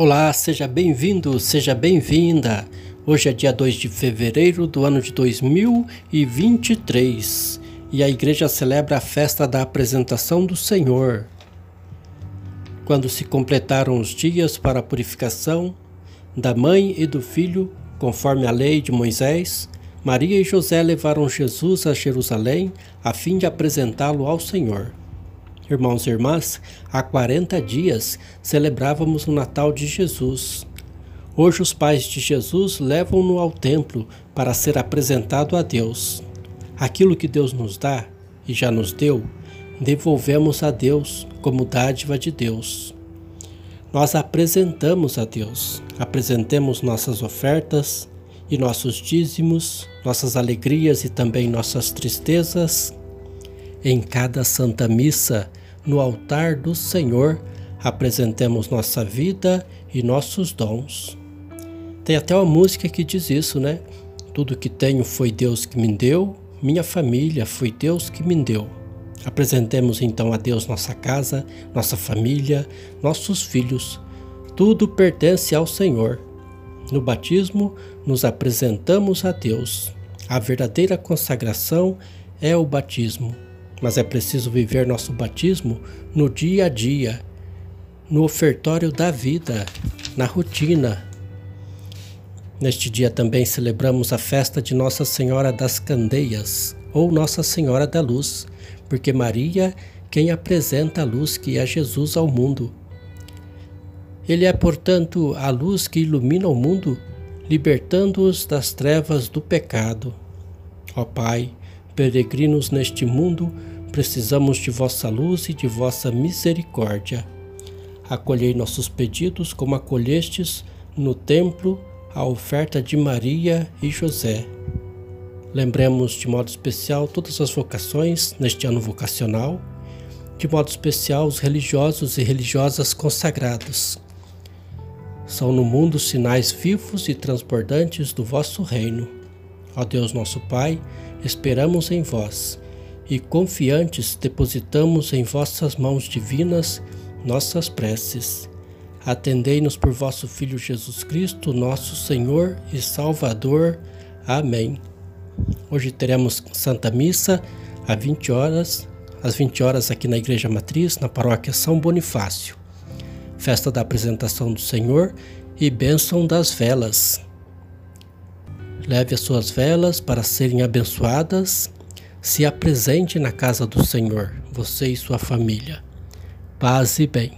Olá, seja bem-vindo, seja bem-vinda. Hoje é dia 2 de fevereiro do ano de 2023 e a igreja celebra a festa da apresentação do Senhor. Quando se completaram os dias para a purificação da mãe e do filho, conforme a lei de Moisés, Maria e José levaram Jesus a Jerusalém a fim de apresentá-lo ao Senhor. Irmãos e irmãs, há 40 dias celebrávamos o Natal de Jesus. Hoje os pais de Jesus levam-no ao templo para ser apresentado a Deus. Aquilo que Deus nos dá e já nos deu, devolvemos a Deus como dádiva de Deus. Nós apresentamos a Deus, apresentemos nossas ofertas e nossos dízimos, nossas alegrias e também nossas tristezas. Em cada Santa Missa, no altar do Senhor, apresentemos nossa vida e nossos dons. Tem até uma música que diz isso, né? Tudo que tenho foi Deus que me deu, minha família foi Deus que me deu. Apresentemos então a Deus nossa casa, nossa família, nossos filhos. Tudo pertence ao Senhor. No batismo, nos apresentamos a Deus. A verdadeira consagração é o batismo mas é preciso viver nosso batismo no dia a dia, no ofertório da vida, na rotina. Neste dia também celebramos a festa de Nossa Senhora das Candeias, ou Nossa Senhora da Luz, porque Maria quem apresenta a luz que é Jesus ao mundo. Ele é, portanto, a luz que ilumina o mundo, libertando-os das trevas do pecado. Ó Pai, peregrinos neste mundo, precisamos de vossa luz e de vossa misericórdia. Acolhei nossos pedidos como acolhestes no templo a oferta de Maria e José. Lembremos de modo especial todas as vocações neste ano vocacional, de modo especial os religiosos e religiosas consagrados. São no mundo sinais vivos e transbordantes do vosso reino. Ó Deus nosso Pai, esperamos em vós e confiantes depositamos em vossas mãos divinas nossas preces. Atendei-nos por vosso Filho Jesus Cristo, nosso Senhor e Salvador. Amém. Hoje teremos Santa Missa às 20 horas, às 20 horas aqui na Igreja Matriz, na paróquia São Bonifácio. Festa da apresentação do Senhor e bênção das velas. Leve as suas velas para serem abençoadas. Se apresente na casa do Senhor, você e sua família. Paz e bem.